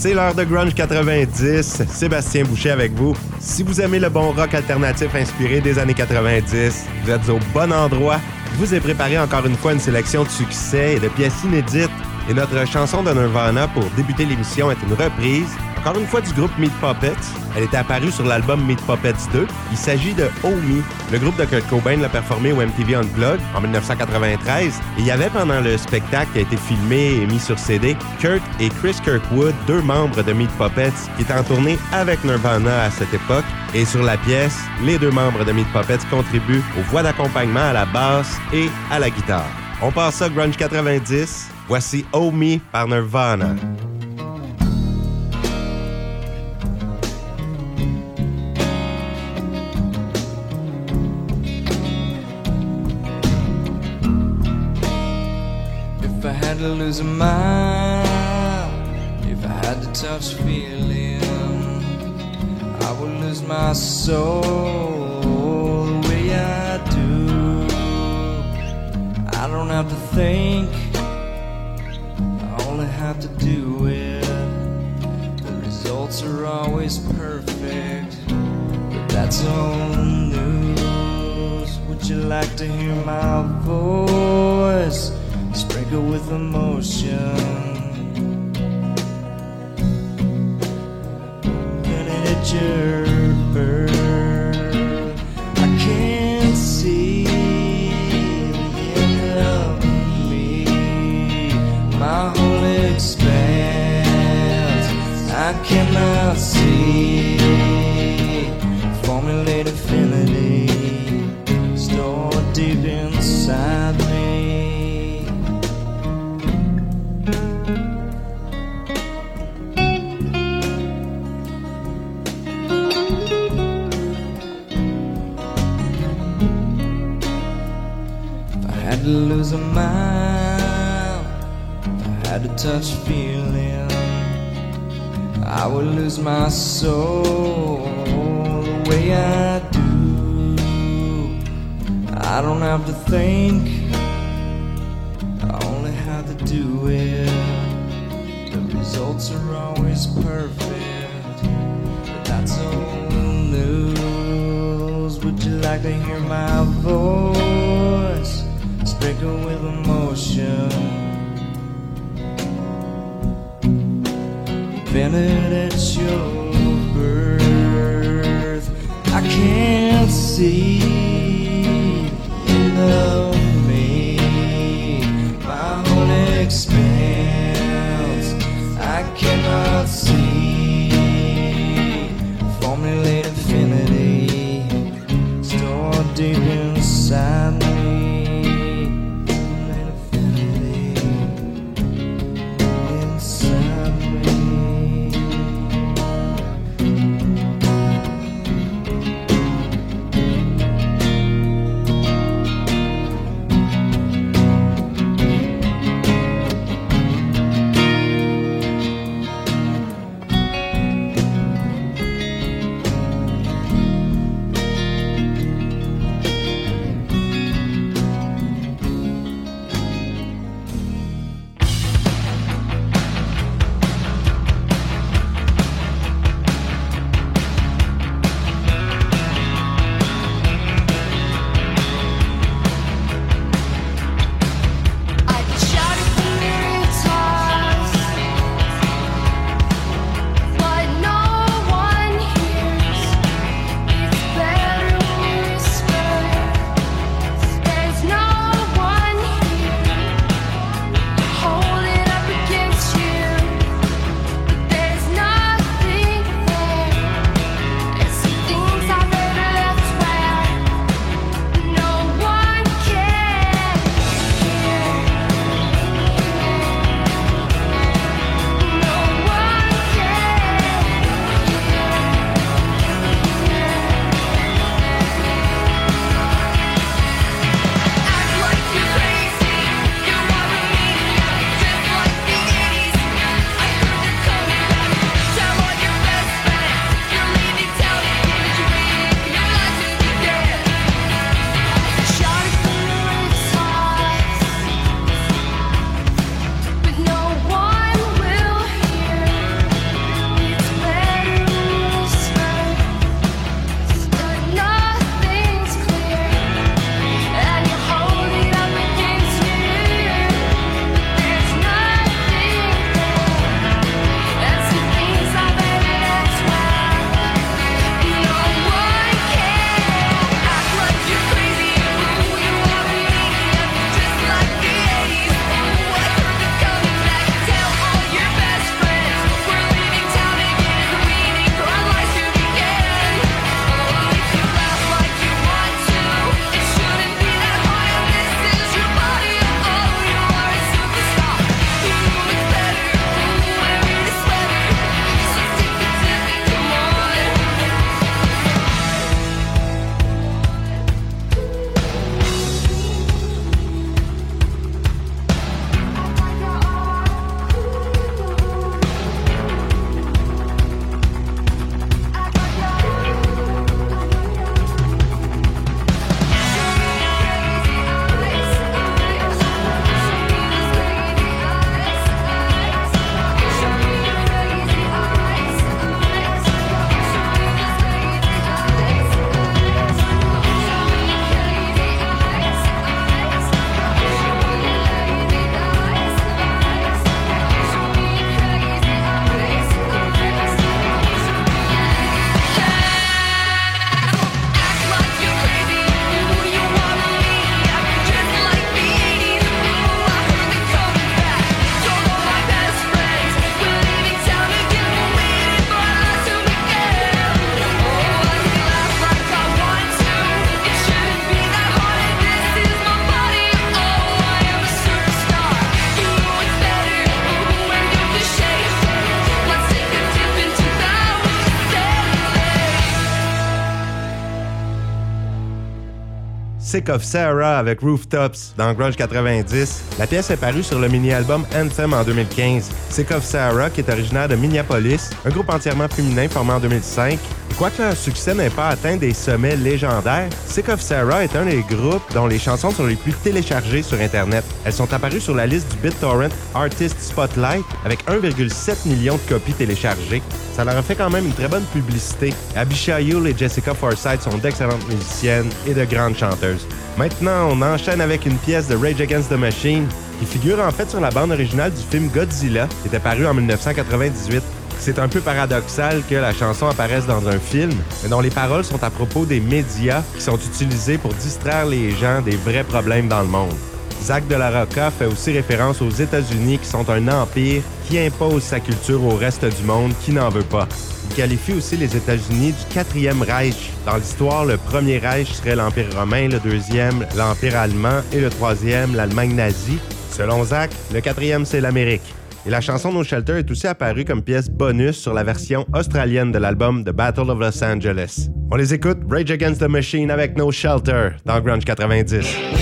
C'est l'heure de Grunge 90. Sébastien Boucher avec vous. Si vous aimez le bon rock alternatif inspiré des années 90, vous êtes au bon endroit. Je vous ai préparé encore une fois une sélection de succès et de pièces inédites. Et notre chanson de Nirvana pour débuter l'émission est une reprise encore une fois du groupe Meat Puppets. Elle était apparue sur l'album Meat Puppets 2. Il s'agit de Oh Me. Le groupe de Kurt Cobain l'a performé au MTV Unplugged en 1993. Et il y avait pendant le spectacle qui a été filmé et mis sur CD, Kurt et Chris Kirkwood, deux membres de Meat Puppets, qui étaient en tournée avec Nirvana à cette époque. Et sur la pièce, les deux membres de Meat Puppets contribuent aux voix d'accompagnement à la basse et à la guitare. On passe à Grunge 90. Voici Oh par Nirvana. A mind if I had to touch feeling. I would lose my soul the way I do. I don't have to think, I only have to do it. The results are always perfect, but that's old news. Would you like to hear my voice? Sprinkle with emotion. It hit your bird. I can't see end of me. My whole expanse, I cannot see. Sick of Sarah avec Rooftops dans Grunge 90. La pièce est parue sur le mini-album Anthem en 2015. Sick of Sarah, qui est originaire de Minneapolis, un groupe entièrement féminin formé en 2005, Quoique leur succès n'ait pas atteint des sommets légendaires, Sick of Sarah est un des groupes dont les chansons sont les plus téléchargées sur Internet. Elles sont apparues sur la liste du BitTorrent Artist Spotlight avec 1,7 million de copies téléchargées. Ça leur a fait quand même une très bonne publicité. Abisha Yule et Jessica Forsythe sont d'excellentes musiciennes et de grandes chanteuses. Maintenant, on enchaîne avec une pièce de Rage Against the Machine qui figure en fait sur la bande originale du film Godzilla qui était paru en 1998. C'est un peu paradoxal que la chanson apparaisse dans un film, mais dont les paroles sont à propos des médias qui sont utilisés pour distraire les gens des vrais problèmes dans le monde. Zach de la Rocca fait aussi référence aux États-Unis qui sont un empire qui impose sa culture au reste du monde qui n'en veut pas. Il qualifie aussi les États-Unis du quatrième Reich. Dans l'histoire, le premier Reich serait l'Empire romain, le deuxième, l'Empire allemand et le troisième, l'Allemagne nazie. Selon Zach, le quatrième, c'est l'Amérique. Et la chanson No Shelter est aussi apparue comme pièce bonus sur la version australienne de l'album The Battle of Los Angeles. On les écoute, Rage Against the Machine avec No Shelter dans Grunge 90.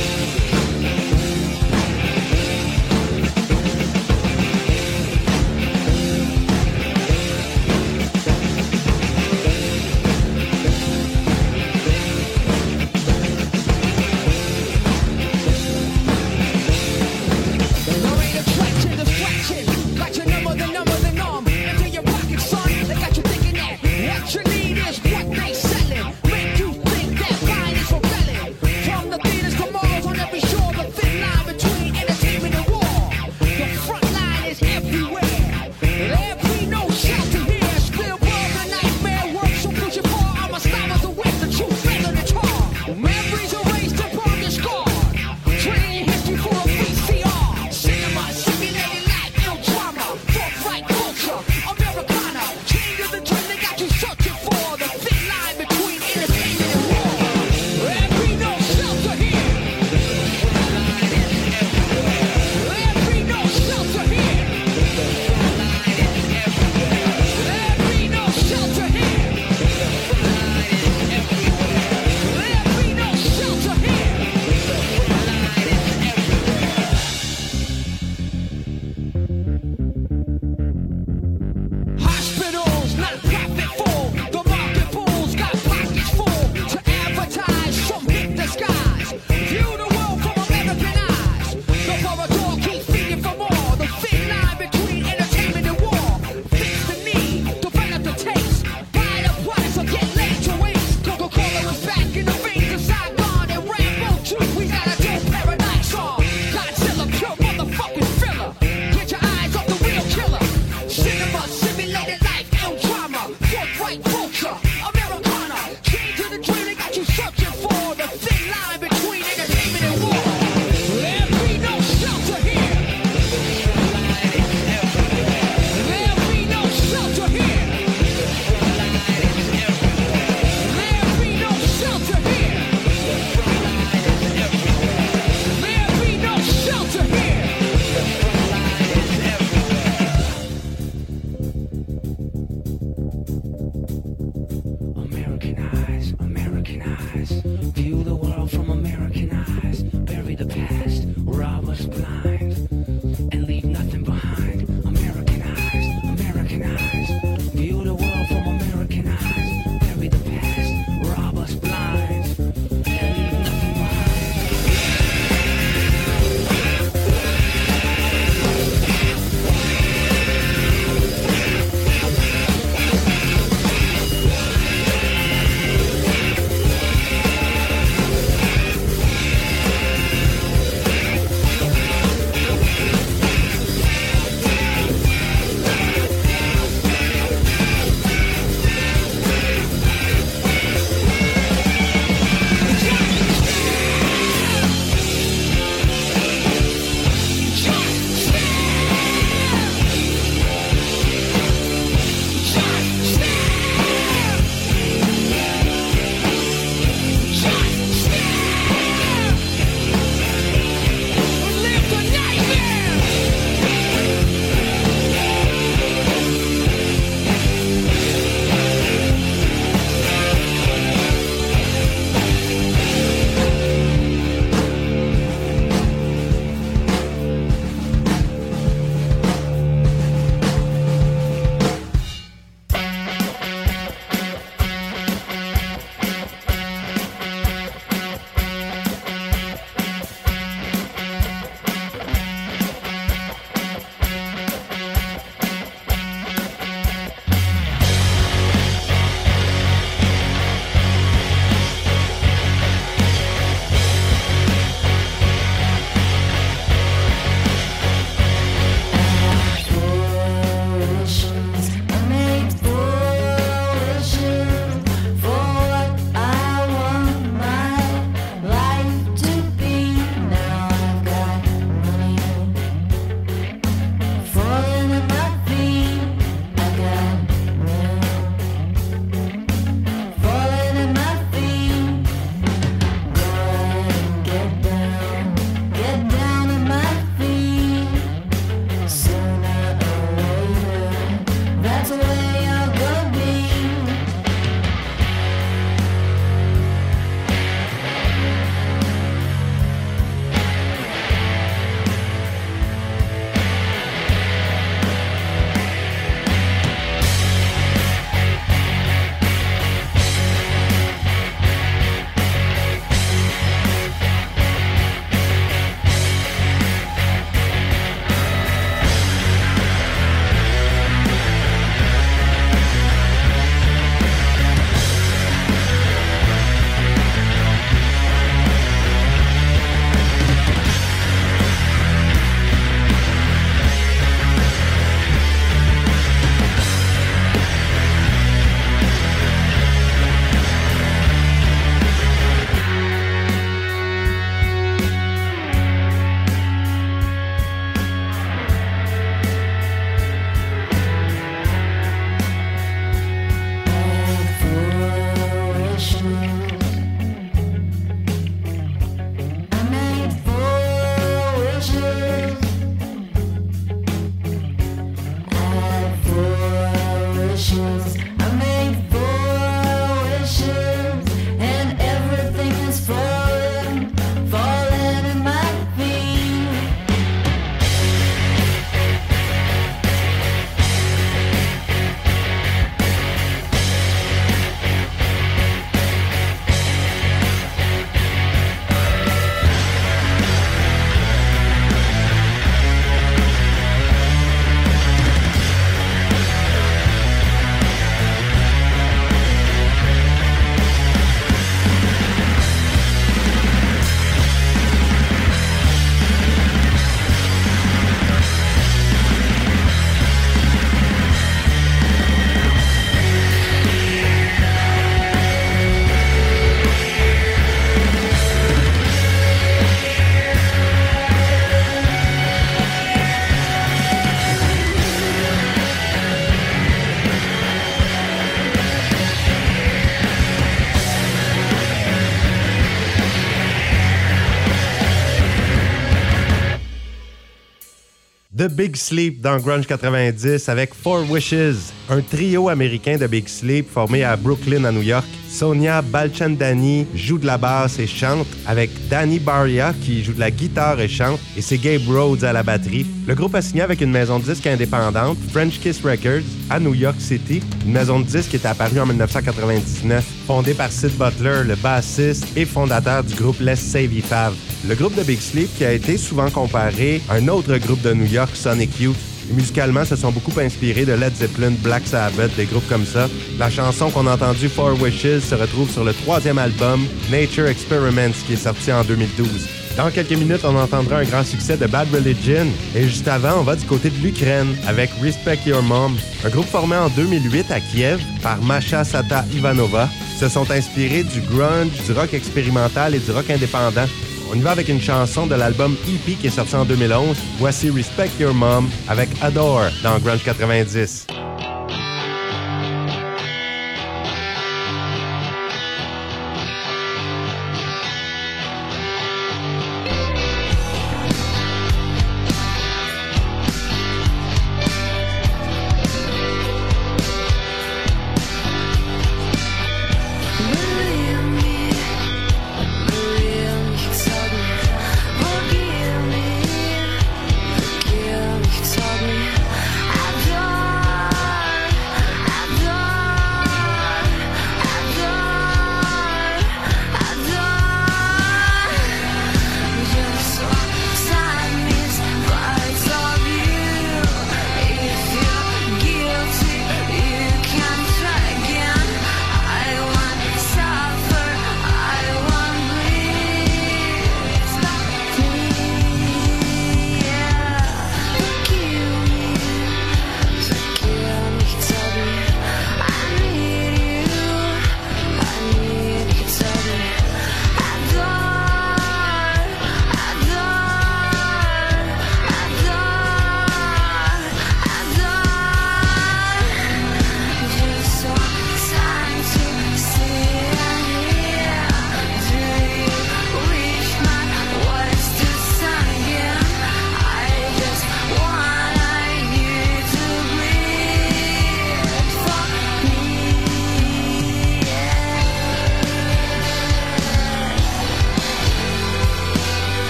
Big Sleep dans Grunge 90 avec Four Wishes, un trio américain de Big Sleep formé à Brooklyn, à New York. Sonia Balchandani joue de la basse et chante avec Danny Baria qui joue de la guitare et chante et c'est Gabe Rhodes à la batterie. Le groupe a signé avec une maison de disques indépendante, French Kiss Records, à New York City, une maison de disques qui est apparue en 1999, fondée par Sid Butler, le bassiste et fondateur du groupe Let's Save Fav. Le groupe de Big Sleep qui a été souvent comparé à un autre groupe de New York, Sonic Youth. Musicalement, se sont beaucoup inspirés de Led Zeppelin, Black Sabbath, des groupes comme ça. La chanson qu'on a entendue, Four Wishes, se retrouve sur le troisième album, Nature Experiments, qui est sorti en 2012. Dans quelques minutes, on entendra un grand succès de Bad Religion. Et juste avant, on va du côté de l'Ukraine avec Respect Your Mom, un groupe formé en 2008 à Kiev par Masha Sata Ivanova. Se sont inspirés du grunge, du rock expérimental et du rock indépendant. On y va avec une chanson de l'album EP qui est sorti en 2011. Voici Respect Your Mom avec Adore dans Grunge 90.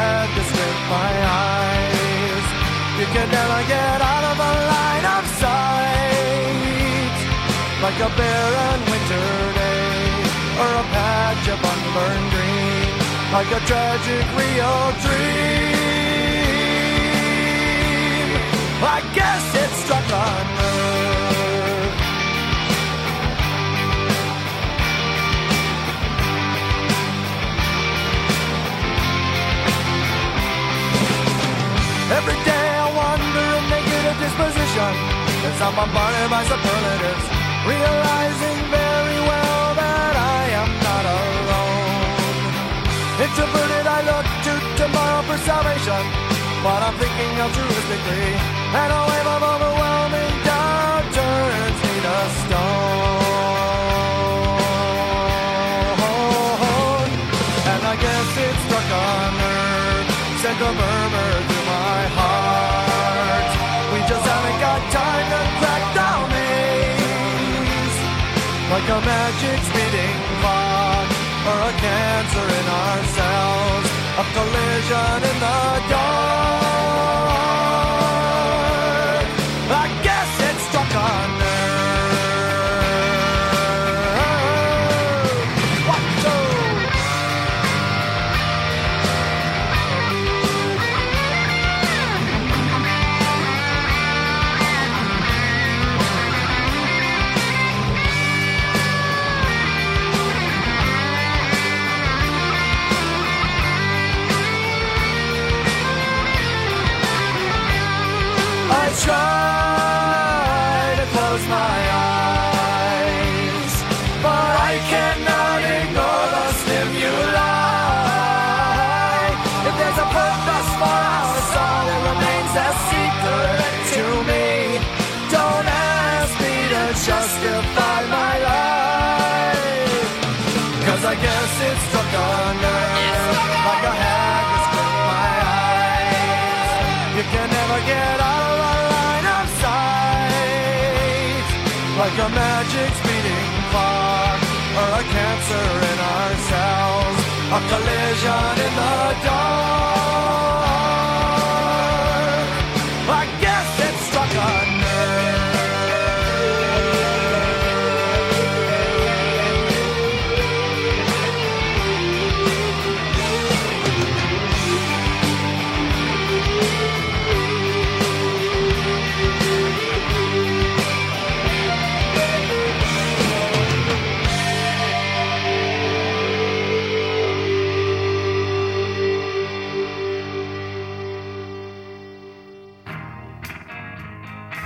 had to stick my eyes. You can never get out of a line of sight. Like a barren winter day, or a patch of unburned green, like a tragic real dream. I guess it struck a nerve. I'm bombarded by superlatives, realizing very well that I am not alone. Introverted, I look to tomorrow for salvation, but I'm thinking altruistically, and a wave of overwhelming doubt turns me to stone. A magic speeding clock or a cancer in our cells, a collision in the dark. vision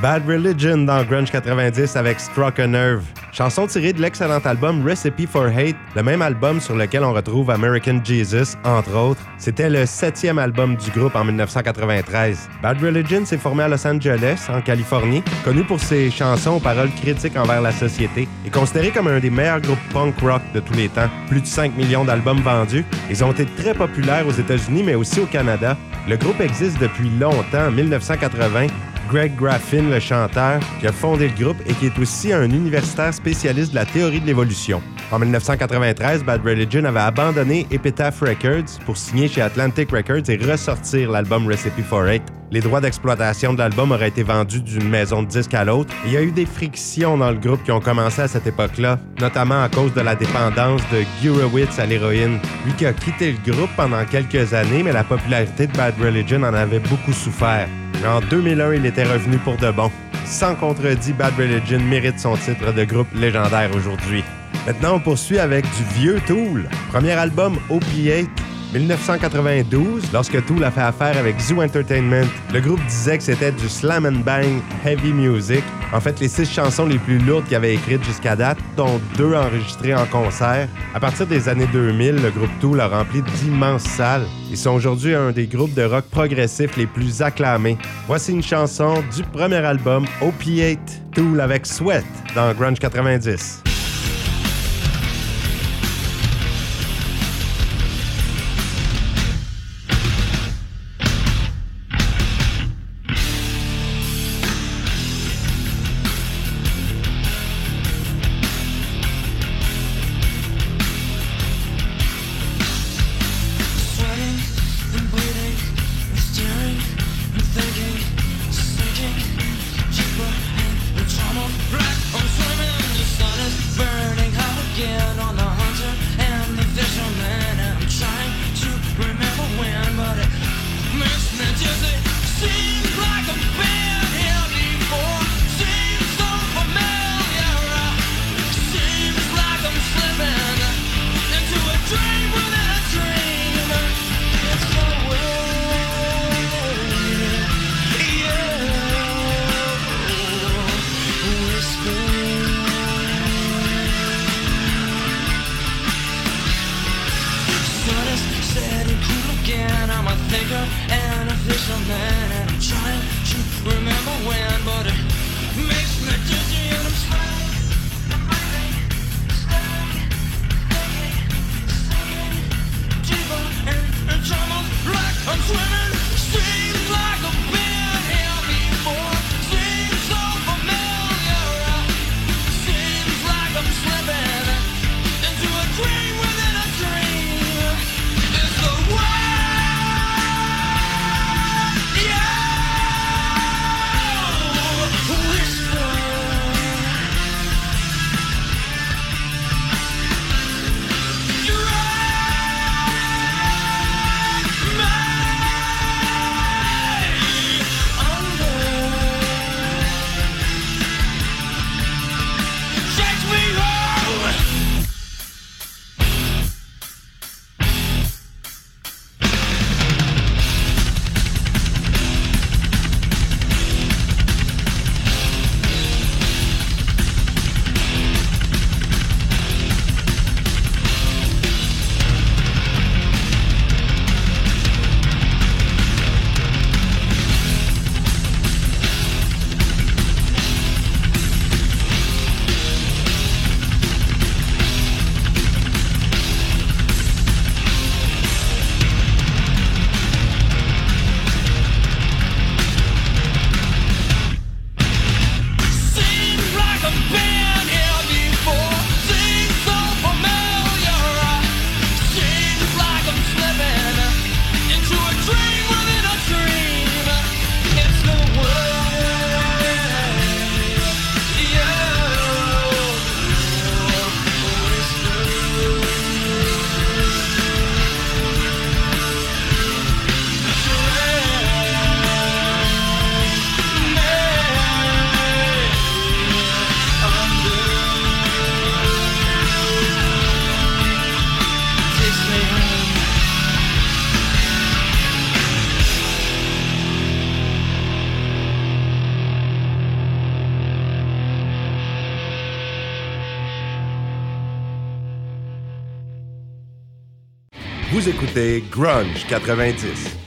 Bad Religion dans Grunge 90 avec Struck a Nerve. Chanson tirée de l'excellent album Recipe for Hate, le même album sur lequel on retrouve American Jesus, entre autres. C'était le septième album du groupe en 1993. Bad Religion s'est formé à Los Angeles, en Californie, connu pour ses chansons aux paroles critiques envers la société et considéré comme un des meilleurs groupes punk rock de tous les temps. Plus de 5 millions d'albums vendus. Ils ont été très populaires aux États-Unis, mais aussi au Canada. Le groupe existe depuis longtemps, en 1980. Greg Graffin, le chanteur, qui a fondé le groupe et qui est aussi un universitaire spécialiste de la théorie de l'évolution. En 1993, Bad Religion avait abandonné Epitaph Records pour signer chez Atlantic Records et ressortir l'album Recipe for Hate. Les droits d'exploitation de l'album auraient été vendus d'une maison de disques à l'autre. Il y a eu des frictions dans le groupe qui ont commencé à cette époque-là, notamment à cause de la dépendance de Gurewitz à l'héroïne. Lui qui a quitté le groupe pendant quelques années, mais la popularité de Bad Religion en avait beaucoup souffert. En 2001, il était revenu pour de bon. Sans contredit, Bad Religion mérite son titre de groupe légendaire aujourd'hui. Maintenant, on poursuit avec du vieux Tool. Premier album, Opiate, 1992, lorsque Tool a fait affaire avec Zoo Entertainment. Le groupe disait que c'était du slam and bang heavy music. En fait, les six chansons les plus lourdes qu'il avait écrites jusqu'à date, dont deux enregistrées en concert. À partir des années 2000, le groupe Tool a rempli d'immenses salles. Ils sont aujourd'hui un des groupes de rock progressif les plus acclamés. Voici une chanson du premier album, Opiate, Tool avec Sweat, dans Grunge 90. Grunge 90.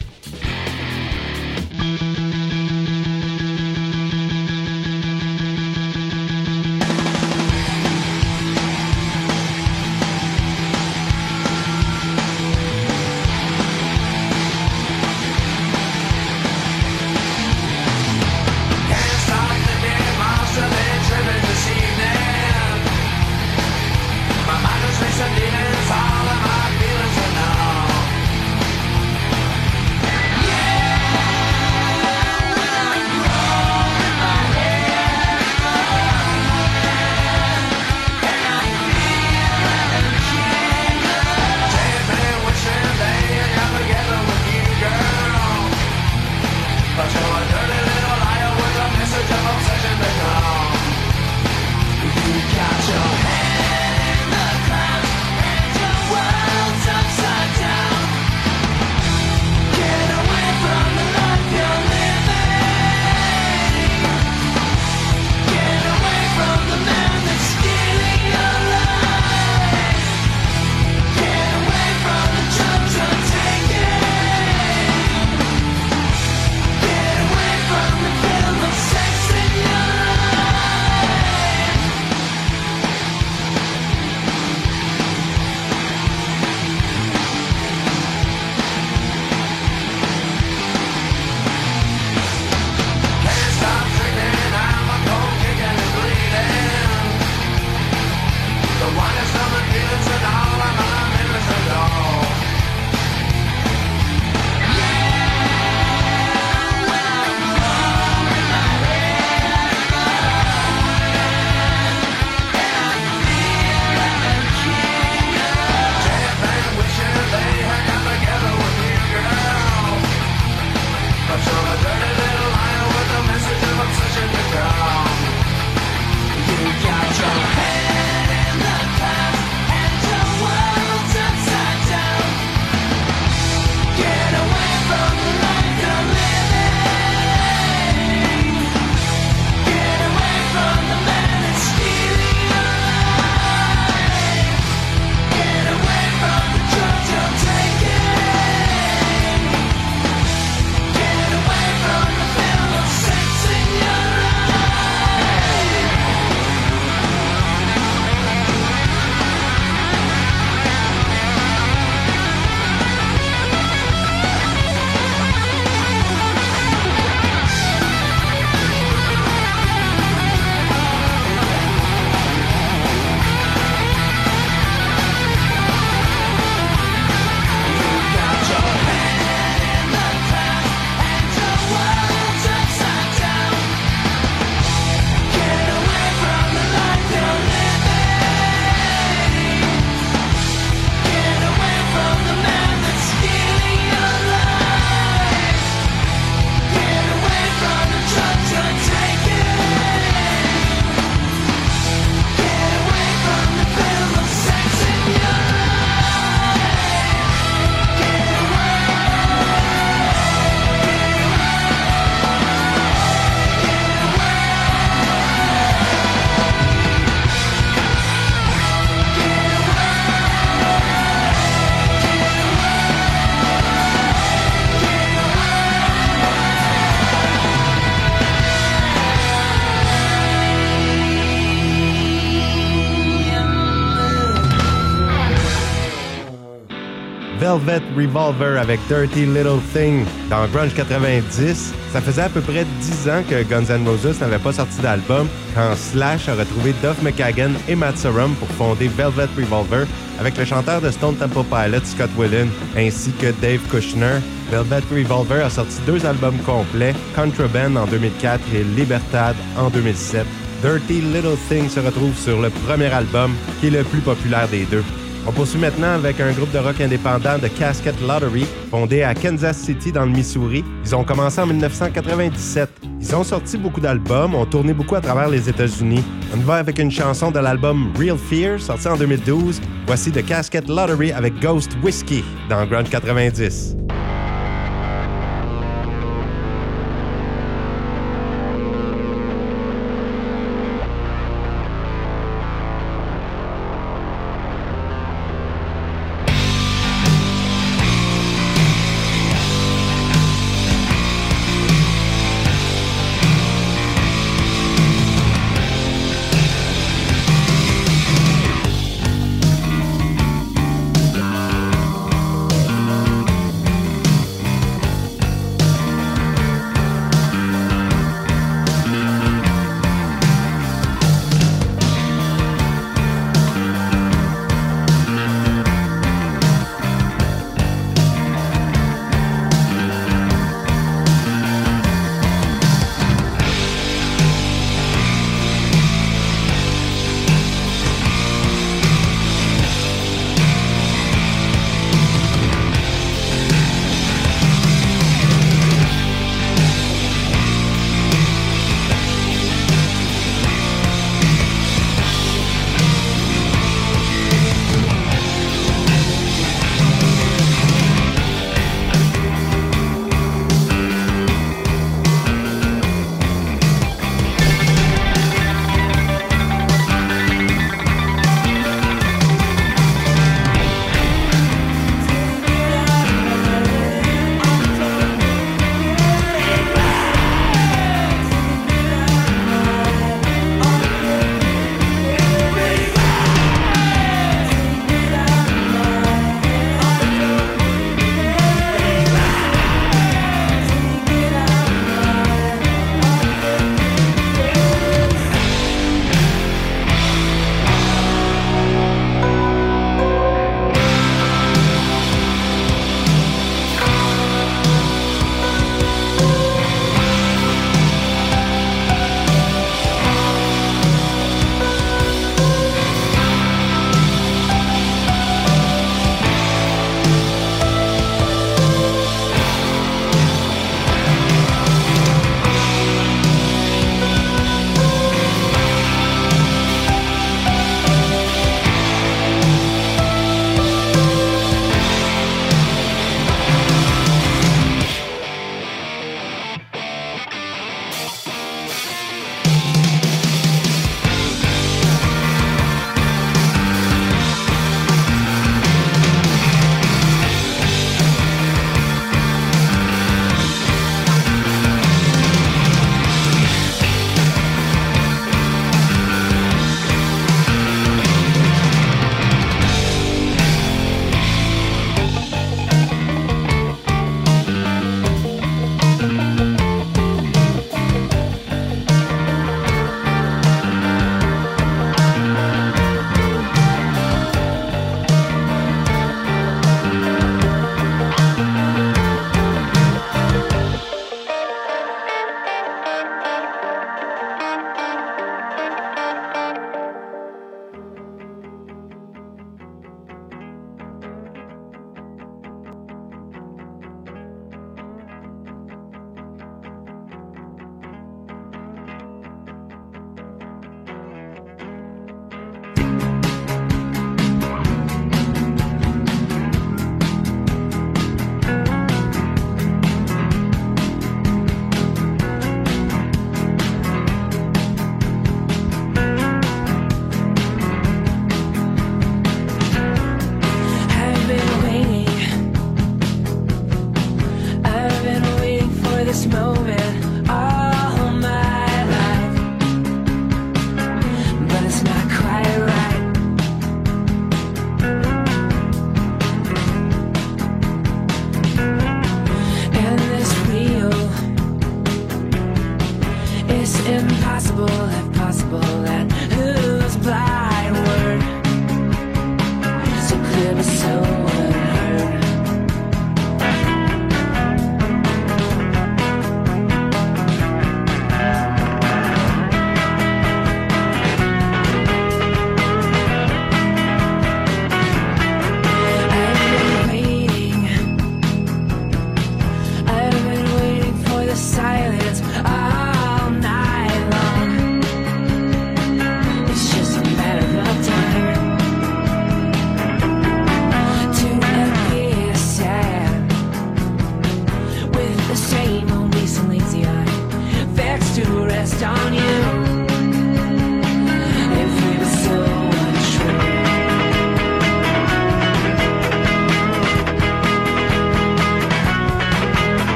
Velvet Revolver avec Dirty Little Thing dans Grunge 90. Ça faisait à peu près 10 ans que Guns N' Roses n'avait pas sorti d'album quand Slash a retrouvé Duff McKagan et Matt Sorum pour fonder Velvet Revolver avec le chanteur de Stone Temple Pilots Scott Weiland ainsi que Dave Kushner. Velvet Revolver a sorti deux albums complets, Contraband en 2004 et Libertad en 2007. Dirty Little Thing se retrouve sur le premier album, qui est le plus populaire des deux. On poursuit maintenant avec un groupe de rock indépendant de Casket Lottery, fondé à Kansas City dans le Missouri. Ils ont commencé en 1997. Ils ont sorti beaucoup d'albums, ont tourné beaucoup à travers les États-Unis. On va avec une chanson de l'album Real Fear, sorti en 2012. Voici The Casket Lottery avec Ghost Whiskey dans Grunge 90.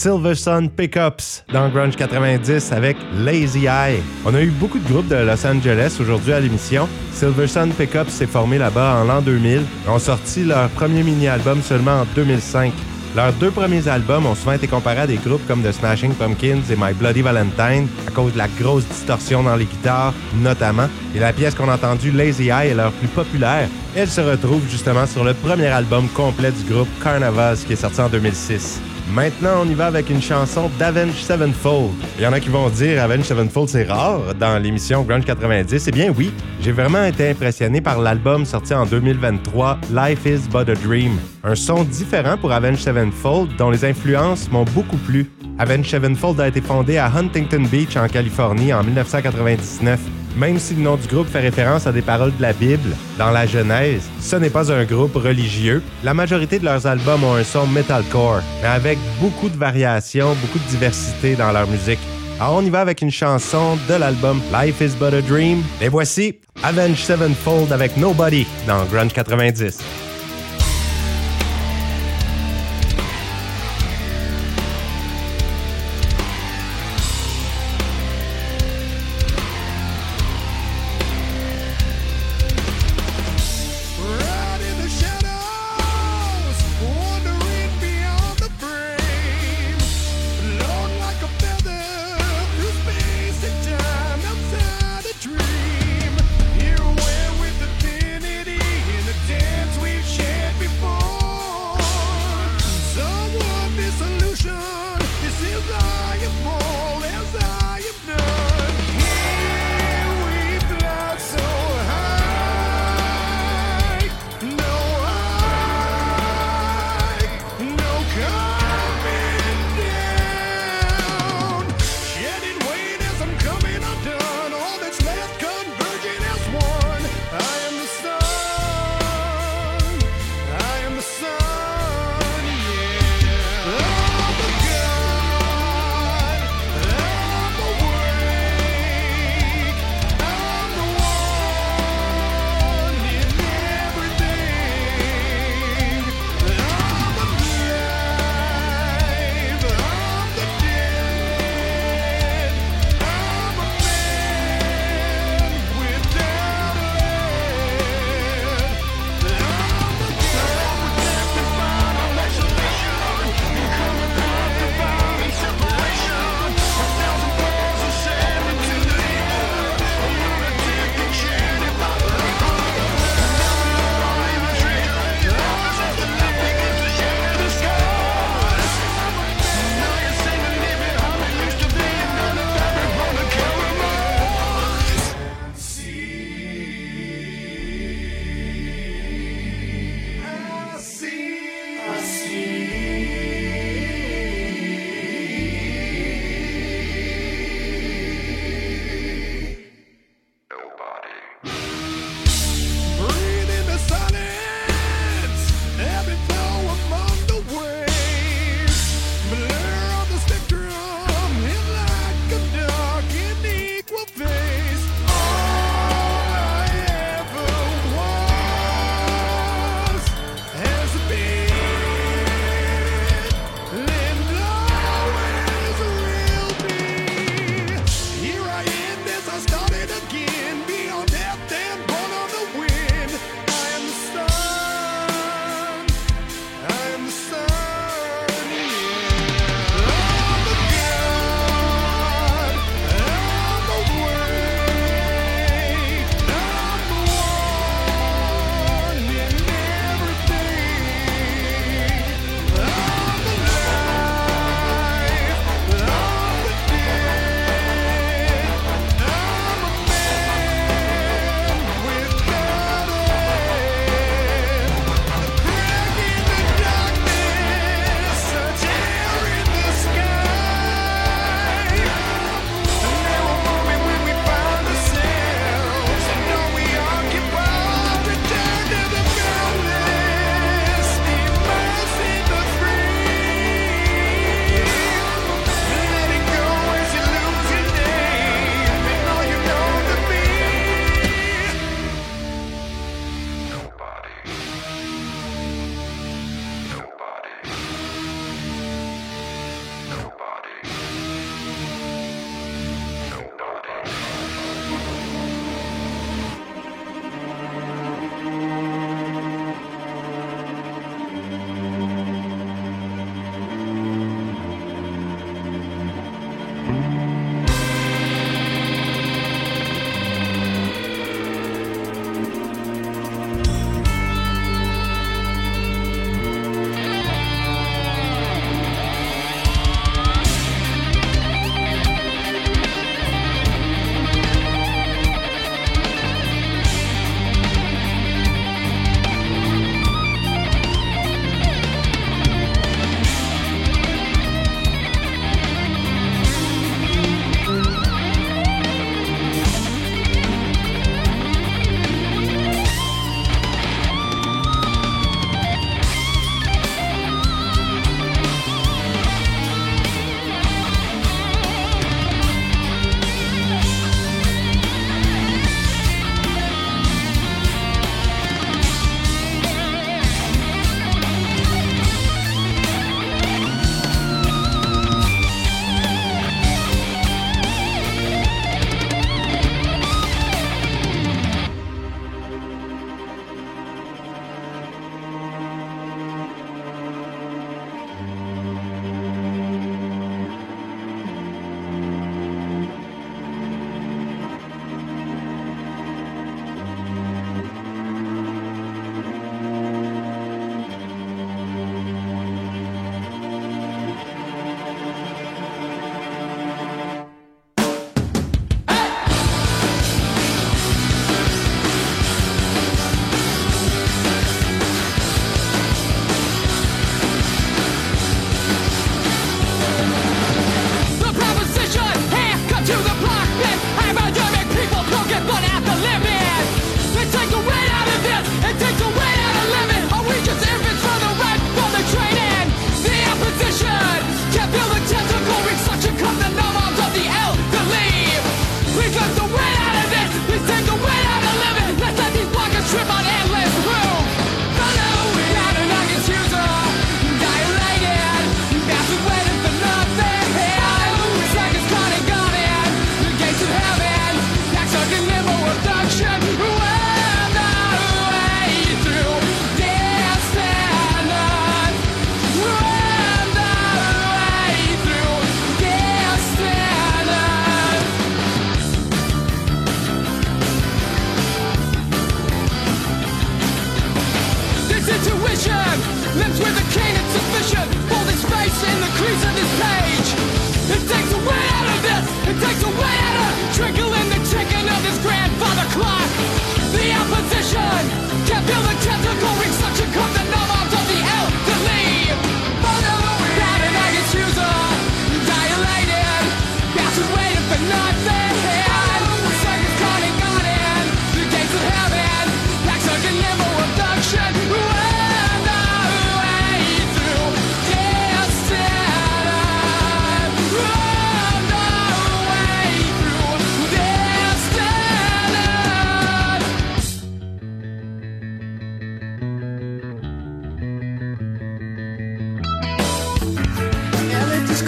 Silver Sun Pickups dans Grunge 90 avec Lazy Eye. On a eu beaucoup de groupes de Los Angeles aujourd'hui à l'émission. Silver Sun Pickups s'est formé là-bas en l'an 2000. Ils ont sorti leur premier mini-album seulement en 2005. Leurs deux premiers albums ont souvent été comparés à des groupes comme The Smashing Pumpkins et My Bloody Valentine à cause de la grosse distorsion dans les guitares, notamment. Et la pièce qu'on a entendue, Lazy Eye, est leur plus populaire. Elle se retrouve justement sur le premier album complet du groupe Carnavas qui est sorti en 2006. Maintenant, on y va avec une chanson d'Avenge Sevenfold. Il y en a qui vont dire Avenge Sevenfold, c'est rare dans l'émission Grunge 90. Eh bien, oui, j'ai vraiment été impressionné par l'album sorti en 2023, Life is But a Dream. Un son différent pour Avenge Sevenfold, dont les influences m'ont beaucoup plu. Avenge Sevenfold a été fondé à Huntington Beach, en Californie, en 1999. Même si le nom du groupe fait référence à des paroles de la Bible, dans la Genèse, ce n'est pas un groupe religieux. La majorité de leurs albums ont un son metalcore, mais avec beaucoup de variations, beaucoup de diversité dans leur musique. Alors on y va avec une chanson de l'album Life is But a Dream. Et voici Avenge Sevenfold avec Nobody dans Grunge 90.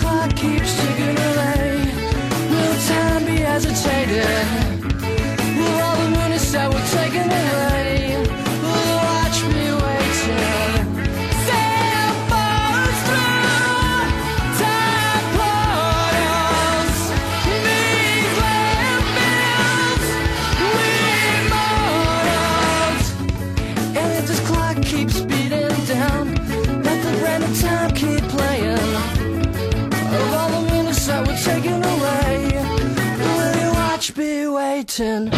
Clock keeps ticking away. Will time be hesitated? Will all the minutes that were taken away? Waiting?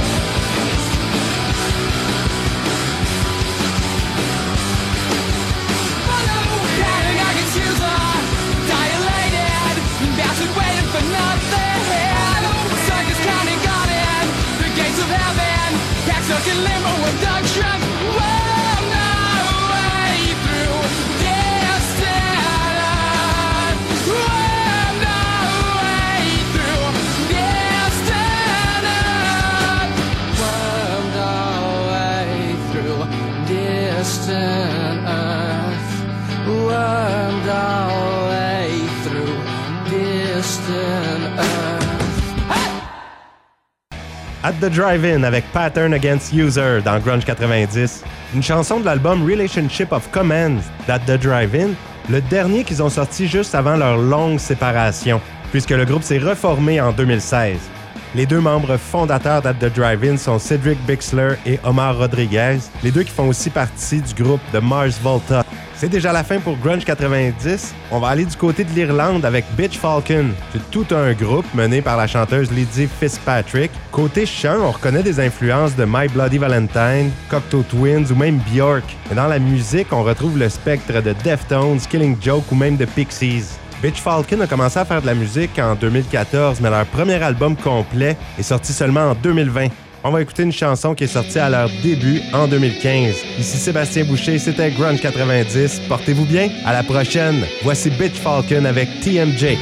Stuck limbo with the trunk. At the Drive-In avec Pattern Against User dans Grunge 90. Une chanson de l'album Relationship of Commands d'At the Drive-In, le dernier qu'ils ont sorti juste avant leur longue séparation, puisque le groupe s'est reformé en 2016. Les deux membres fondateurs d'At the Drive-In sont Cedric Bixler et Omar Rodriguez, les deux qui font aussi partie du groupe de Mars Volta. C'est déjà la fin pour Grunge 90. On va aller du côté de l'Irlande avec Bitch Falcon. C'est tout un groupe mené par la chanteuse Lydie Fitzpatrick. Côté chant, on reconnaît des influences de My Bloody Valentine, Cocteau Twins ou même Bjork. Mais dans la musique, on retrouve le spectre de Deftones, Killing Joke ou même de Pixies. Bitch Falcon a commencé à faire de la musique en 2014, mais leur premier album complet est sorti seulement en 2020. On va écouter une chanson qui est sortie à leur début en 2015. Ici Sébastien Boucher, c'était Grunge 90. Portez-vous bien. À la prochaine. Voici Bitch Falcon avec TMJ.